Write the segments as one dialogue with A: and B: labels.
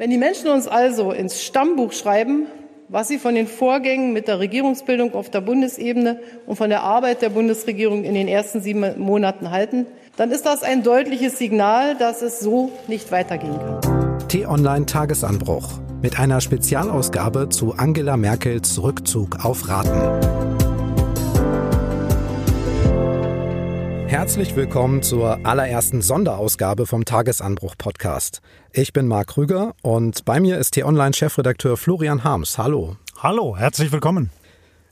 A: Wenn die Menschen uns also ins Stammbuch schreiben, was sie von den Vorgängen mit der Regierungsbildung auf der Bundesebene und von der Arbeit der Bundesregierung in den ersten sieben Monaten halten, dann ist das ein deutliches Signal, dass es so nicht weitergehen kann.
B: T-Online Tagesanbruch mit einer Spezialausgabe zu Angela Merkels Rückzug auf Raten. Herzlich willkommen zur allerersten Sonderausgabe vom Tagesanbruch Podcast. Ich bin Marc Krüger und bei mir ist T-Online-Chefredakteur Florian Harms. Hallo.
C: Hallo, herzlich willkommen.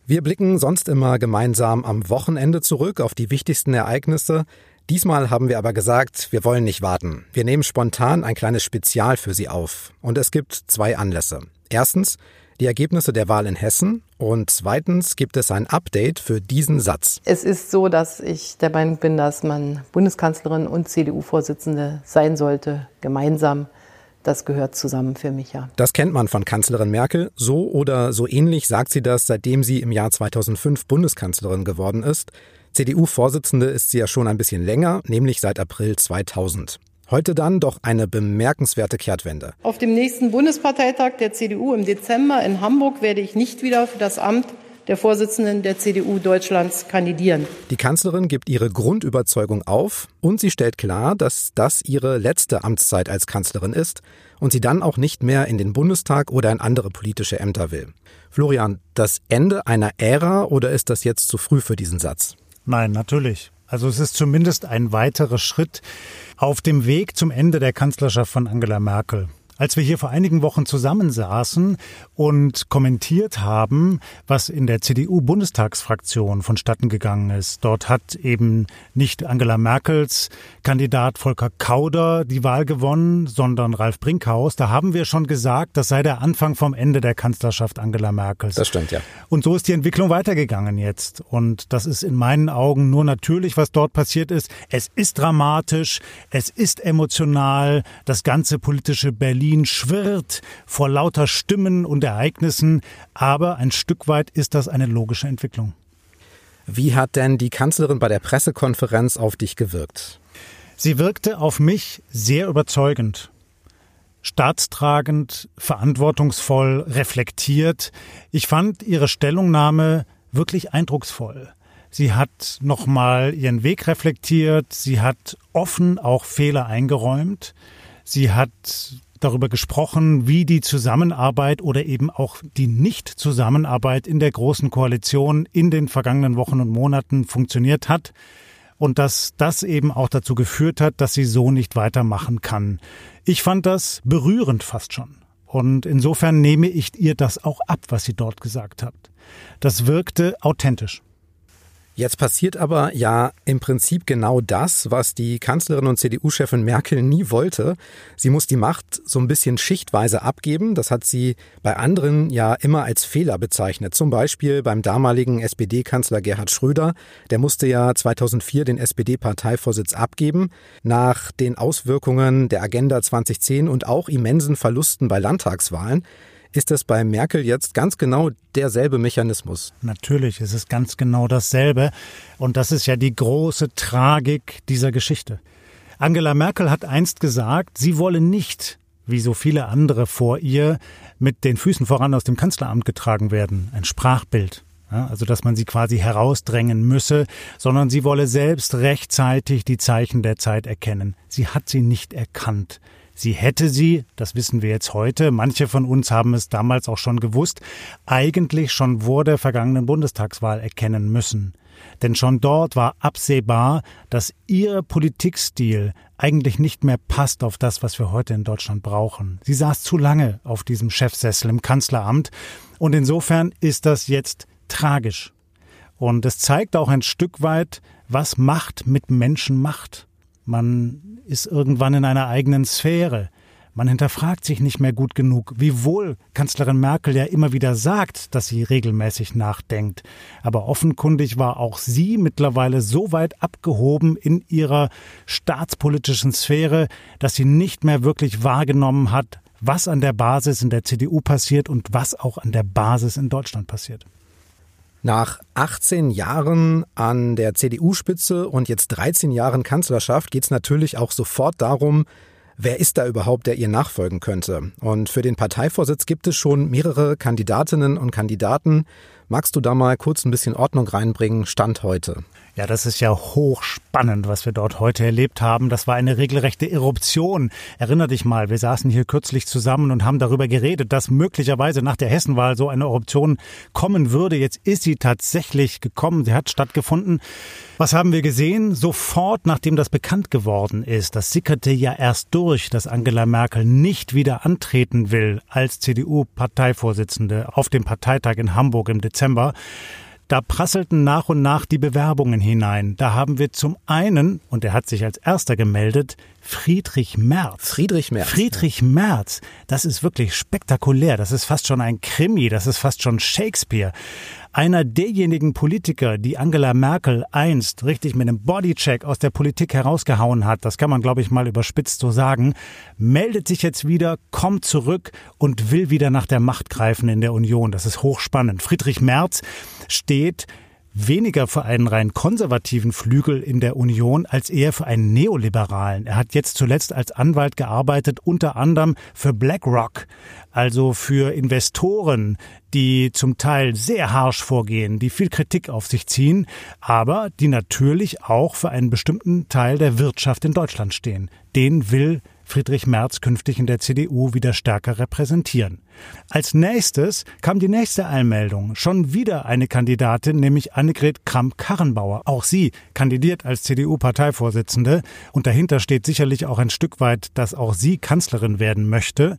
B: Wir blicken sonst immer gemeinsam am Wochenende zurück auf die wichtigsten Ereignisse. Diesmal haben wir aber gesagt, wir wollen nicht warten. Wir nehmen spontan ein kleines Spezial für Sie auf. Und es gibt zwei Anlässe. Erstens die Ergebnisse der Wahl in Hessen und zweitens gibt es ein Update für diesen Satz.
A: Es ist so, dass ich der Meinung bin, dass man Bundeskanzlerin und CDU-Vorsitzende sein sollte, gemeinsam. Das gehört zusammen für mich, ja.
B: Das kennt man von Kanzlerin Merkel. So oder so ähnlich sagt sie das, seitdem sie im Jahr 2005 Bundeskanzlerin geworden ist. CDU-Vorsitzende ist sie ja schon ein bisschen länger, nämlich seit April 2000. Heute dann doch eine bemerkenswerte Kehrtwende.
A: Auf dem nächsten Bundesparteitag der CDU im Dezember in Hamburg werde ich nicht wieder für das Amt der Vorsitzenden der CDU Deutschlands kandidieren.
B: Die Kanzlerin gibt ihre Grundüberzeugung auf und sie stellt klar, dass das ihre letzte Amtszeit als Kanzlerin ist und sie dann auch nicht mehr in den Bundestag oder in andere politische Ämter will. Florian, das Ende einer Ära oder ist das jetzt zu früh für diesen Satz?
C: Nein, natürlich. Also es ist zumindest ein weiterer Schritt auf dem Weg zum Ende der Kanzlerschaft von Angela Merkel. Als wir hier vor einigen Wochen zusammensaßen und kommentiert haben, was in der CDU-Bundestagsfraktion vonstatten gegangen ist, dort hat eben nicht Angela Merkels Kandidat Volker Kauder die Wahl gewonnen, sondern Ralf Brinkhaus. Da haben wir schon gesagt, das sei der Anfang vom Ende der Kanzlerschaft Angela Merkels.
B: Das stimmt, ja.
C: Und so ist die Entwicklung weitergegangen jetzt. Und das ist in meinen Augen nur natürlich, was dort passiert ist. Es ist dramatisch, es ist emotional, das ganze politische Berlin Berlin schwirrt vor lauter Stimmen und Ereignissen, aber ein Stück weit ist das eine logische Entwicklung.
B: Wie hat denn die Kanzlerin bei der Pressekonferenz auf dich gewirkt?
C: Sie wirkte auf mich sehr überzeugend staatstragend, verantwortungsvoll, reflektiert. Ich fand ihre Stellungnahme wirklich eindrucksvoll. Sie hat nochmal ihren Weg reflektiert, sie hat offen auch Fehler eingeräumt, sie hat darüber gesprochen, wie die Zusammenarbeit oder eben auch die Nicht-Zusammenarbeit in der Großen Koalition in den vergangenen Wochen und Monaten funktioniert hat und dass das eben auch dazu geführt hat, dass sie so nicht weitermachen kann. Ich fand das berührend fast schon. Und insofern nehme ich ihr das auch ab, was sie dort gesagt hat. Das wirkte authentisch.
B: Jetzt passiert aber ja im Prinzip genau das, was die Kanzlerin und CDU-Chefin Merkel nie wollte. Sie muss die Macht so ein bisschen schichtweise abgeben. Das hat sie bei anderen ja immer als Fehler bezeichnet. Zum Beispiel beim damaligen SPD-Kanzler Gerhard Schröder. Der musste ja 2004 den SPD-Parteivorsitz abgeben. Nach den Auswirkungen der Agenda 2010 und auch immensen Verlusten bei Landtagswahlen ist das bei Merkel jetzt ganz genau derselbe Mechanismus?
C: Natürlich ist es ganz genau dasselbe. Und das ist ja die große Tragik dieser Geschichte. Angela Merkel hat einst gesagt, sie wolle nicht, wie so viele andere vor ihr, mit den Füßen voran aus dem Kanzleramt getragen werden. Ein Sprachbild. Ja, also dass man sie quasi herausdrängen müsse, sondern sie wolle selbst rechtzeitig die Zeichen der Zeit erkennen. Sie hat sie nicht erkannt. Sie hätte sie, das wissen wir jetzt heute, manche von uns haben es damals auch schon gewusst, eigentlich schon vor der vergangenen Bundestagswahl erkennen müssen. Denn schon dort war absehbar, dass ihr Politikstil eigentlich nicht mehr passt auf das, was wir heute in Deutschland brauchen. Sie saß zu lange auf diesem Chefsessel im Kanzleramt und insofern ist das jetzt tragisch. Und es zeigt auch ein Stück weit, was Macht mit Menschen macht. Man ist irgendwann in einer eigenen Sphäre. Man hinterfragt sich nicht mehr gut genug, wiewohl Kanzlerin Merkel ja immer wieder sagt, dass sie regelmäßig nachdenkt. Aber offenkundig war auch sie mittlerweile so weit abgehoben in ihrer staatspolitischen Sphäre, dass sie nicht mehr wirklich wahrgenommen hat, was an der Basis in der CDU passiert und was auch an der Basis in Deutschland passiert.
B: Nach 18 Jahren an der CDU-Spitze und jetzt 13 Jahren Kanzlerschaft geht es natürlich auch sofort darum, wer ist da überhaupt, der ihr nachfolgen könnte? Und für den Parteivorsitz gibt es schon mehrere Kandidatinnen und Kandidaten. Magst du da mal kurz ein bisschen Ordnung reinbringen? Stand heute.
C: Ja, das ist ja hochspannend, was wir dort heute erlebt haben. Das war eine regelrechte Eruption. Erinner dich mal, wir saßen hier kürzlich zusammen und haben darüber geredet, dass möglicherweise nach der Hessenwahl so eine Eruption kommen würde. Jetzt ist sie tatsächlich gekommen. Sie hat stattgefunden. Was haben wir gesehen? Sofort, nachdem das bekannt geworden ist, das sickerte ja erst durch, dass Angela Merkel nicht wieder antreten will als CDU-Parteivorsitzende auf dem Parteitag in Hamburg im Dezember. Da prasselten nach und nach die Bewerbungen hinein. Da haben wir zum einen, und er hat sich als erster gemeldet, Friedrich Merz.
B: Friedrich Merz.
C: Friedrich Merz. Das ist wirklich spektakulär. Das ist fast schon ein Krimi. Das ist fast schon Shakespeare. Einer derjenigen Politiker, die Angela Merkel einst richtig mit einem Bodycheck aus der Politik herausgehauen hat, das kann man, glaube ich, mal überspitzt so sagen, meldet sich jetzt wieder, kommt zurück und will wieder nach der Macht greifen in der Union. Das ist hochspannend. Friedrich Merz steht weniger für einen rein konservativen Flügel in der Union als eher für einen neoliberalen. Er hat jetzt zuletzt als Anwalt gearbeitet, unter anderem für BlackRock, also für Investoren, die zum Teil sehr harsch vorgehen, die viel Kritik auf sich ziehen, aber die natürlich auch für einen bestimmten Teil der Wirtschaft in Deutschland stehen. Den will Friedrich Merz künftig in der CDU wieder stärker repräsentieren. Als nächstes kam die nächste Einmeldung. Schon wieder eine Kandidatin, nämlich Annegret Kramp-Karrenbauer. Auch sie kandidiert als CDU-Parteivorsitzende. Und dahinter steht sicherlich auch ein Stück weit, dass auch sie Kanzlerin werden möchte.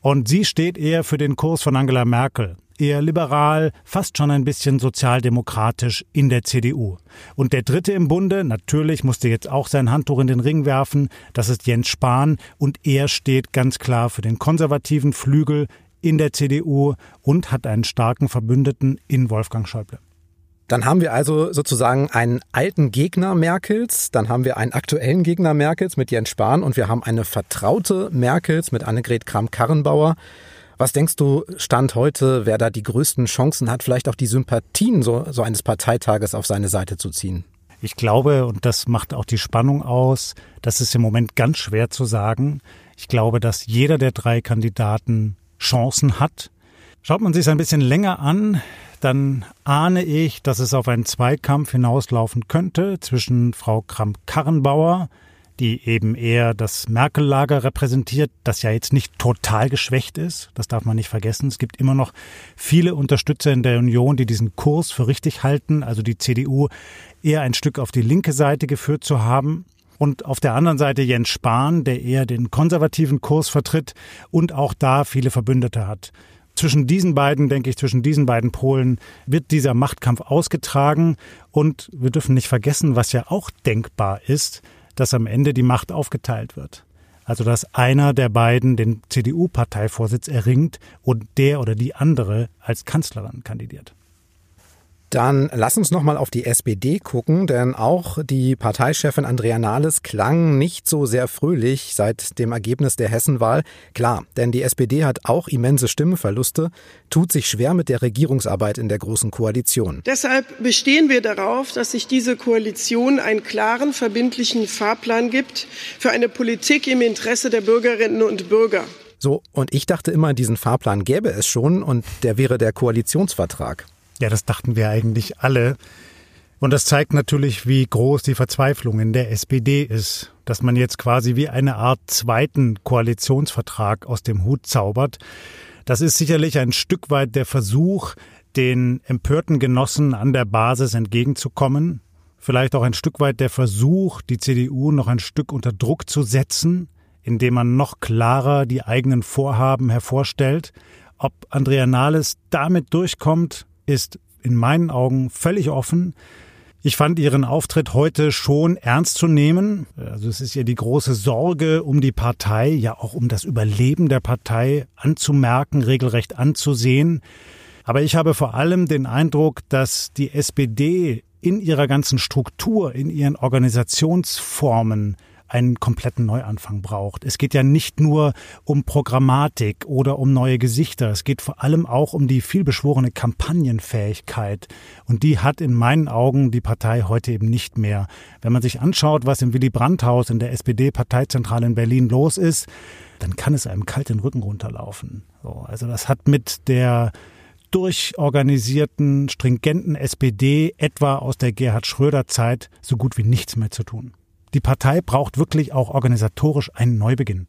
C: Und sie steht eher für den Kurs von Angela Merkel eher liberal, fast schon ein bisschen sozialdemokratisch in der CDU. Und der dritte im Bunde, natürlich musste jetzt auch sein Handtuch in den Ring werfen, das ist Jens Spahn und er steht ganz klar für den konservativen Flügel in der CDU und hat einen starken Verbündeten in Wolfgang Schäuble.
B: Dann haben wir also sozusagen einen alten Gegner Merkels, dann haben wir einen aktuellen Gegner Merkels mit Jens Spahn und wir haben eine vertraute Merkels mit Annegret Kramp-Karrenbauer. Was denkst du, Stand heute, wer da die größten Chancen hat, vielleicht auch die Sympathien so, so eines Parteitages auf seine Seite zu ziehen?
C: Ich glaube, und das macht auch die Spannung aus, das ist im Moment ganz schwer zu sagen. Ich glaube, dass jeder der drei Kandidaten Chancen hat. Schaut man sich es ein bisschen länger an, dann ahne ich, dass es auf einen Zweikampf hinauslaufen könnte zwischen Frau Kramp-Karrenbauer, die eben eher das Merkel-Lager repräsentiert, das ja jetzt nicht total geschwächt ist. Das darf man nicht vergessen. Es gibt immer noch viele Unterstützer in der Union, die diesen Kurs für richtig halten, also die CDU eher ein Stück auf die linke Seite geführt zu haben. Und auf der anderen Seite Jens Spahn, der eher den konservativen Kurs vertritt und auch da viele Verbündete hat. Zwischen diesen beiden, denke ich, zwischen diesen beiden Polen wird dieser Machtkampf ausgetragen. Und wir dürfen nicht vergessen, was ja auch denkbar ist, dass am Ende die Macht aufgeteilt wird. Also dass einer der beiden den CDU-Parteivorsitz erringt und der oder die andere als Kanzlerin kandidiert.
B: Dann lass uns noch mal auf die SPD gucken, denn auch die Parteichefin Andrea Nahles klang nicht so sehr fröhlich seit dem Ergebnis der Hessenwahl. Klar, denn die SPD hat auch immense Stimmenverluste, tut sich schwer mit der Regierungsarbeit in der großen Koalition.
D: Deshalb bestehen wir darauf, dass sich diese Koalition einen klaren, verbindlichen Fahrplan gibt für eine Politik im Interesse der Bürgerinnen und Bürger.
B: So, und ich dachte immer, diesen Fahrplan gäbe es schon und der wäre der Koalitionsvertrag.
C: Ja, das dachten wir eigentlich alle. Und das zeigt natürlich, wie groß die Verzweiflung in der SPD ist, dass man jetzt quasi wie eine Art zweiten Koalitionsvertrag aus dem Hut zaubert. Das ist sicherlich ein Stück weit der Versuch, den empörten Genossen an der Basis entgegenzukommen. Vielleicht auch ein Stück weit der Versuch, die CDU noch ein Stück unter Druck zu setzen, indem man noch klarer die eigenen Vorhaben hervorstellt. Ob Andrea Nahles damit durchkommt, ist in meinen Augen völlig offen. Ich fand ihren Auftritt heute schon ernst zu nehmen. Also es ist ja die große Sorge um die Partei, ja auch um das Überleben der Partei anzumerken, regelrecht anzusehen. Aber ich habe vor allem den Eindruck, dass die SPD in ihrer ganzen Struktur, in ihren Organisationsformen einen kompletten Neuanfang braucht. Es geht ja nicht nur um Programmatik oder um neue Gesichter. Es geht vor allem auch um die vielbeschworene Kampagnenfähigkeit. Und die hat in meinen Augen die Partei heute eben nicht mehr. Wenn man sich anschaut, was im Willy Brandt-Haus in der SPD-Parteizentrale in Berlin los ist, dann kann es einem kalt den Rücken runterlaufen. So, also das hat mit der durchorganisierten, stringenten SPD etwa aus der Gerhard Schröder Zeit so gut wie nichts mehr zu tun. Die Partei braucht wirklich auch organisatorisch einen Neubeginn.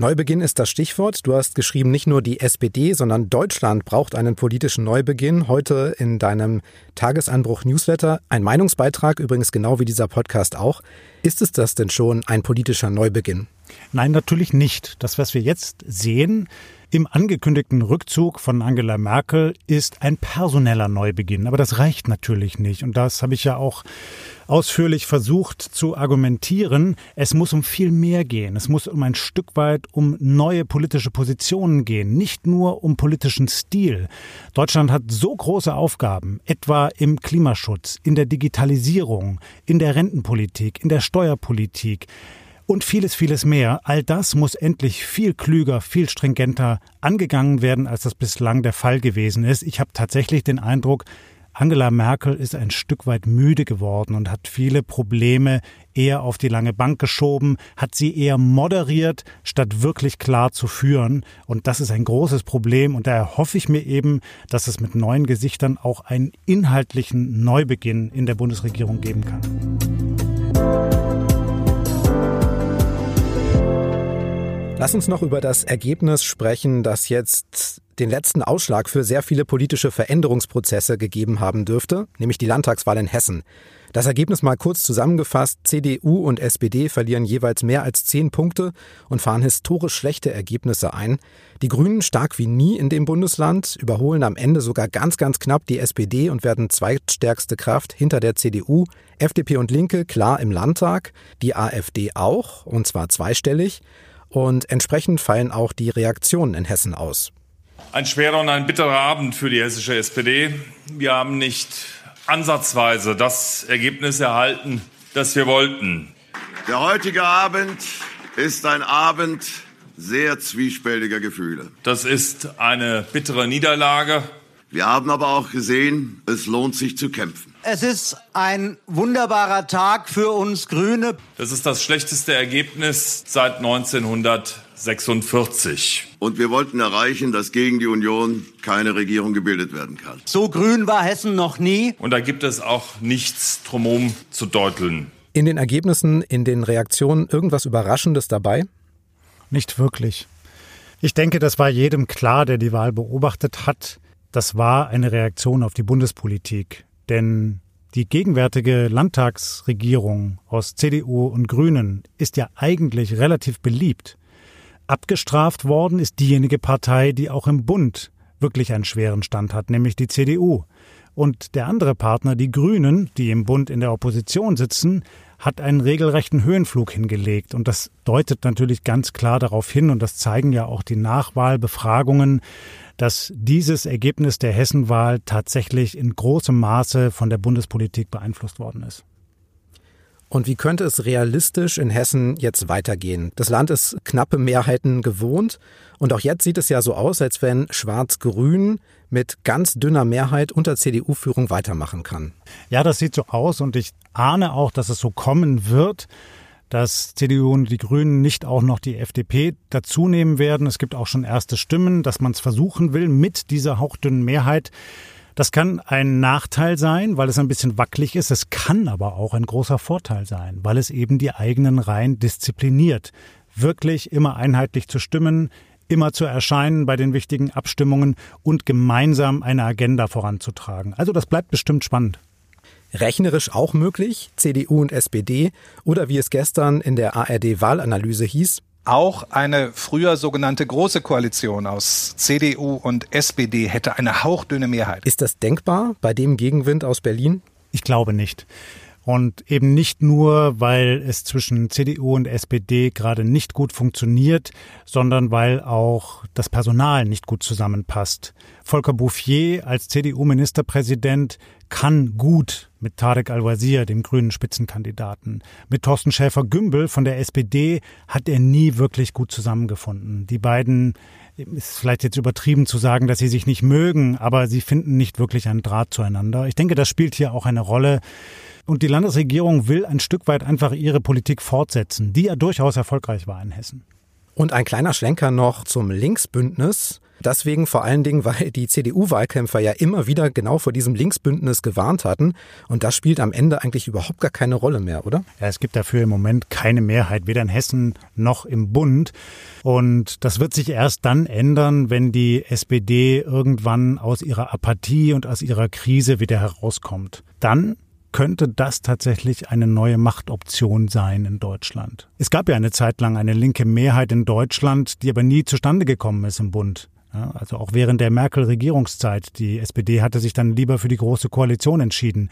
B: Neubeginn ist das Stichwort. Du hast geschrieben, nicht nur die SPD, sondern Deutschland braucht einen politischen Neubeginn. Heute in deinem Tagesanbruch-Newsletter ein Meinungsbeitrag, übrigens genau wie dieser Podcast auch. Ist es das denn schon, ein politischer Neubeginn?
C: Nein, natürlich nicht. Das, was wir jetzt sehen, im angekündigten Rückzug von Angela Merkel ist ein personeller Neubeginn. Aber das reicht natürlich nicht. Und das habe ich ja auch ausführlich versucht zu argumentieren. Es muss um viel mehr gehen. Es muss um ein Stück weit um neue politische Positionen gehen, nicht nur um politischen Stil. Deutschland hat so große Aufgaben, etwa im Klimaschutz, in der Digitalisierung, in der Rentenpolitik, in der Steuerpolitik und vieles, vieles mehr. All das muss endlich viel klüger, viel stringenter angegangen werden, als das bislang der Fall gewesen ist. Ich habe tatsächlich den Eindruck, Angela Merkel ist ein Stück weit müde geworden und hat viele Probleme eher auf die lange Bank geschoben, hat sie eher moderiert, statt wirklich klar zu führen. Und das ist ein großes Problem. Und daher hoffe ich mir eben, dass es mit neuen Gesichtern auch einen inhaltlichen Neubeginn in der Bundesregierung geben kann.
B: Lass uns noch über das Ergebnis sprechen, das jetzt den letzten Ausschlag für sehr viele politische Veränderungsprozesse gegeben haben dürfte, nämlich die Landtagswahl in Hessen. Das Ergebnis mal kurz zusammengefasst, CDU und SPD verlieren jeweils mehr als zehn Punkte und fahren historisch schlechte Ergebnisse ein. Die Grünen stark wie nie in dem Bundesland, überholen am Ende sogar ganz, ganz knapp die SPD und werden zweitstärkste Kraft hinter der CDU. FDP und Linke klar im Landtag, die AfD auch, und zwar zweistellig. Und entsprechend fallen auch die Reaktionen in Hessen aus.
E: Ein schwerer und ein bitterer Abend für die hessische SPD. Wir haben nicht ansatzweise das Ergebnis erhalten, das wir wollten.
F: Der heutige Abend ist ein Abend sehr zwiespältiger Gefühle.
E: Das ist eine bittere Niederlage.
F: Wir haben aber auch gesehen, es lohnt sich zu kämpfen.
G: Es ist ein wunderbarer Tag für uns Grüne.
E: Das ist das schlechteste Ergebnis seit 1946.
F: Und wir wollten erreichen, dass gegen die Union keine Regierung gebildet werden kann.
G: So grün war Hessen noch nie.
E: Und da gibt es auch nichts drumherum zu deuteln.
B: In den Ergebnissen, in den Reaktionen irgendwas Überraschendes dabei?
C: Nicht wirklich. Ich denke, das war jedem klar, der die Wahl beobachtet hat. Das war eine Reaktion auf die Bundespolitik. Denn die gegenwärtige Landtagsregierung aus CDU und Grünen ist ja eigentlich relativ beliebt. Abgestraft worden ist diejenige Partei, die auch im Bund wirklich einen schweren Stand hat, nämlich die CDU. Und der andere Partner, die Grünen, die im Bund in der Opposition sitzen, hat einen regelrechten Höhenflug hingelegt. Und das deutet natürlich ganz klar darauf hin, und das zeigen ja auch die Nachwahlbefragungen, dass dieses Ergebnis der Hessenwahl tatsächlich in großem Maße von der Bundespolitik beeinflusst worden ist.
B: Und wie könnte es realistisch in Hessen jetzt weitergehen? Das Land ist knappe Mehrheiten gewohnt und auch jetzt sieht es ja so aus, als wenn Schwarz-Grün mit ganz dünner Mehrheit unter CDU-Führung weitermachen kann.
C: Ja, das sieht so aus und ich ahne auch, dass es so kommen wird dass CDU und die Grünen nicht auch noch die FDP dazunehmen werden. Es gibt auch schon erste Stimmen, dass man es versuchen will mit dieser hauchdünnen Mehrheit. Das kann ein Nachteil sein, weil es ein bisschen wackelig ist. Es kann aber auch ein großer Vorteil sein, weil es eben die eigenen Reihen diszipliniert. Wirklich immer einheitlich zu stimmen, immer zu erscheinen bei den wichtigen Abstimmungen und gemeinsam eine Agenda voranzutragen. Also das bleibt bestimmt spannend.
B: Rechnerisch auch möglich, CDU und SPD oder wie es gestern in der ARD-Wahlanalyse hieß,
H: auch eine früher sogenannte Große Koalition aus CDU und SPD hätte eine hauchdünne Mehrheit.
B: Ist das denkbar bei dem Gegenwind aus Berlin?
C: Ich glaube nicht. Und eben nicht nur, weil es zwischen CDU und SPD gerade nicht gut funktioniert, sondern weil auch das Personal nicht gut zusammenpasst. Volker Bouffier als CDU-Ministerpräsident kann gut mit Tarek Al-Wazir, dem grünen Spitzenkandidaten. Mit Thorsten Schäfer-Gümbel von der SPD hat er nie wirklich gut zusammengefunden. Die beiden ist vielleicht jetzt übertrieben zu sagen, dass sie sich nicht mögen, aber sie finden nicht wirklich einen Draht zueinander. Ich denke, das spielt hier auch eine Rolle. Und die Landesregierung will ein Stück weit einfach ihre Politik fortsetzen, die ja durchaus erfolgreich war in Hessen.
B: Und ein kleiner Schlenker noch zum Linksbündnis. Deswegen vor allen Dingen, weil die CDU-Wahlkämpfer ja immer wieder genau vor diesem Linksbündnis gewarnt hatten. Und das spielt am Ende eigentlich überhaupt gar keine Rolle mehr, oder?
C: Ja, es gibt dafür im Moment keine Mehrheit, weder in Hessen noch im Bund. Und das wird sich erst dann ändern, wenn die SPD irgendwann aus ihrer Apathie und aus ihrer Krise wieder herauskommt. Dann könnte das tatsächlich eine neue Machtoption sein in Deutschland. Es gab ja eine Zeit lang eine linke Mehrheit in Deutschland, die aber nie zustande gekommen ist im Bund. Ja, also auch während der Merkel-Regierungszeit. Die SPD hatte sich dann lieber für die Große Koalition entschieden.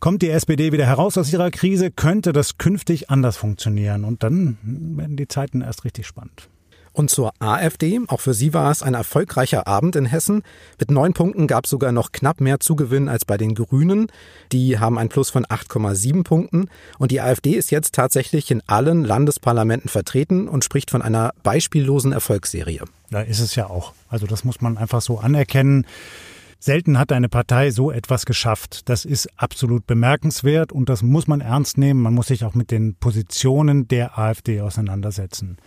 C: Kommt die SPD wieder heraus aus ihrer Krise, könnte das künftig anders funktionieren. Und dann werden die Zeiten erst richtig spannend.
B: Und zur AfD, auch für sie war es ein erfolgreicher Abend in Hessen. Mit neun Punkten gab es sogar noch knapp mehr Zugewinn als bei den Grünen. Die haben ein Plus von 8,7 Punkten. Und die AfD ist jetzt tatsächlich in allen Landesparlamenten vertreten und spricht von einer beispiellosen Erfolgsserie.
C: Da ist es ja auch. Also das muss man einfach so anerkennen. Selten hat eine Partei so etwas geschafft. Das ist absolut bemerkenswert und das muss man ernst nehmen. Man muss sich auch mit den Positionen der AfD auseinandersetzen.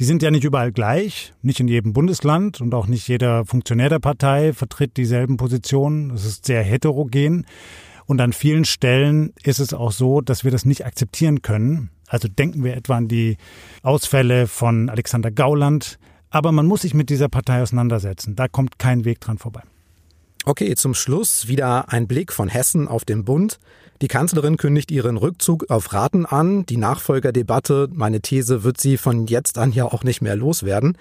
C: Die sind ja nicht überall gleich, nicht in jedem Bundesland und auch nicht jeder Funktionär der Partei vertritt dieselben Positionen. Es ist sehr heterogen. Und an vielen Stellen ist es auch so, dass wir das nicht akzeptieren können. Also denken wir etwa an die Ausfälle von Alexander Gauland. Aber man muss sich mit dieser Partei auseinandersetzen. Da kommt kein Weg dran vorbei.
B: Okay, zum Schluss wieder ein Blick von Hessen auf den Bund. Die Kanzlerin kündigt ihren Rückzug auf Raten an. Die Nachfolgerdebatte, meine These, wird sie von jetzt an ja auch nicht mehr loswerden.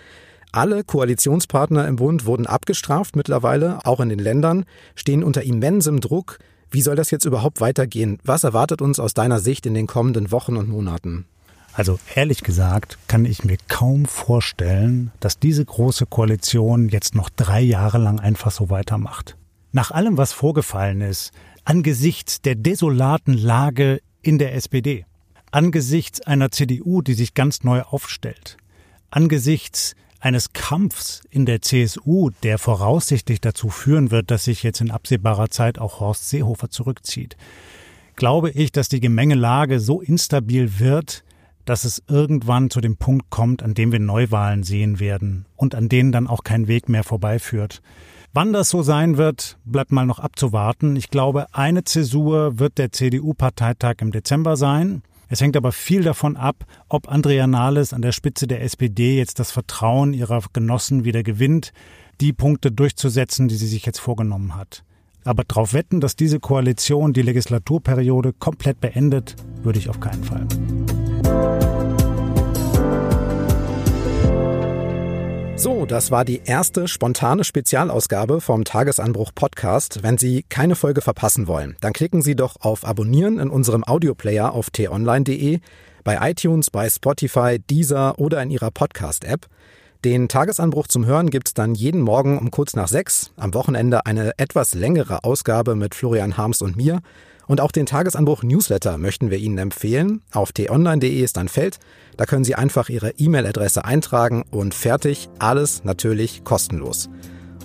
B: Alle Koalitionspartner im Bund wurden abgestraft mittlerweile, auch in den Ländern, stehen unter immensem Druck. Wie soll das jetzt überhaupt weitergehen? Was erwartet uns aus deiner Sicht in den kommenden Wochen und Monaten?
C: Also ehrlich gesagt kann ich mir kaum vorstellen, dass diese große Koalition jetzt noch drei Jahre lang einfach so weitermacht. Nach allem, was vorgefallen ist, angesichts der desolaten Lage in der SPD, angesichts einer CDU, die sich ganz neu aufstellt, angesichts eines Kampfs in der CSU, der voraussichtlich dazu führen wird, dass sich jetzt in absehbarer Zeit auch Horst Seehofer zurückzieht, glaube ich, dass die Gemengelage so instabil wird, dass es irgendwann zu dem Punkt kommt, an dem wir Neuwahlen sehen werden und an denen dann auch kein Weg mehr vorbeiführt. Wann das so sein wird, bleibt mal noch abzuwarten. Ich glaube, eine Zäsur wird der CDU-Parteitag im Dezember sein. Es hängt aber viel davon ab, ob Andrea Nahles an der Spitze der SPD jetzt das Vertrauen ihrer Genossen wieder gewinnt, die Punkte durchzusetzen, die sie sich jetzt vorgenommen hat. Aber darauf wetten, dass diese Koalition die Legislaturperiode komplett beendet, würde ich auf keinen Fall.
B: So, das war die erste spontane Spezialausgabe vom Tagesanbruch Podcast. Wenn Sie keine Folge verpassen wollen, dann klicken Sie doch auf Abonnieren in unserem Audioplayer auf t-online.de, bei iTunes, bei Spotify, Deezer oder in Ihrer Podcast-App. Den Tagesanbruch zum Hören gibt's dann jeden Morgen um kurz nach sechs. Am Wochenende eine etwas längere Ausgabe mit Florian Harms und mir. Und auch den Tagesanbruch Newsletter möchten wir Ihnen empfehlen. Auf t-online.de ist ein Feld. Da können Sie einfach Ihre E-Mail-Adresse eintragen und fertig. Alles natürlich kostenlos.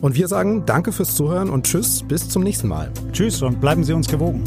B: Und wir sagen Danke fürs Zuhören und Tschüss, bis zum nächsten Mal.
C: Tschüss und bleiben Sie uns gewogen.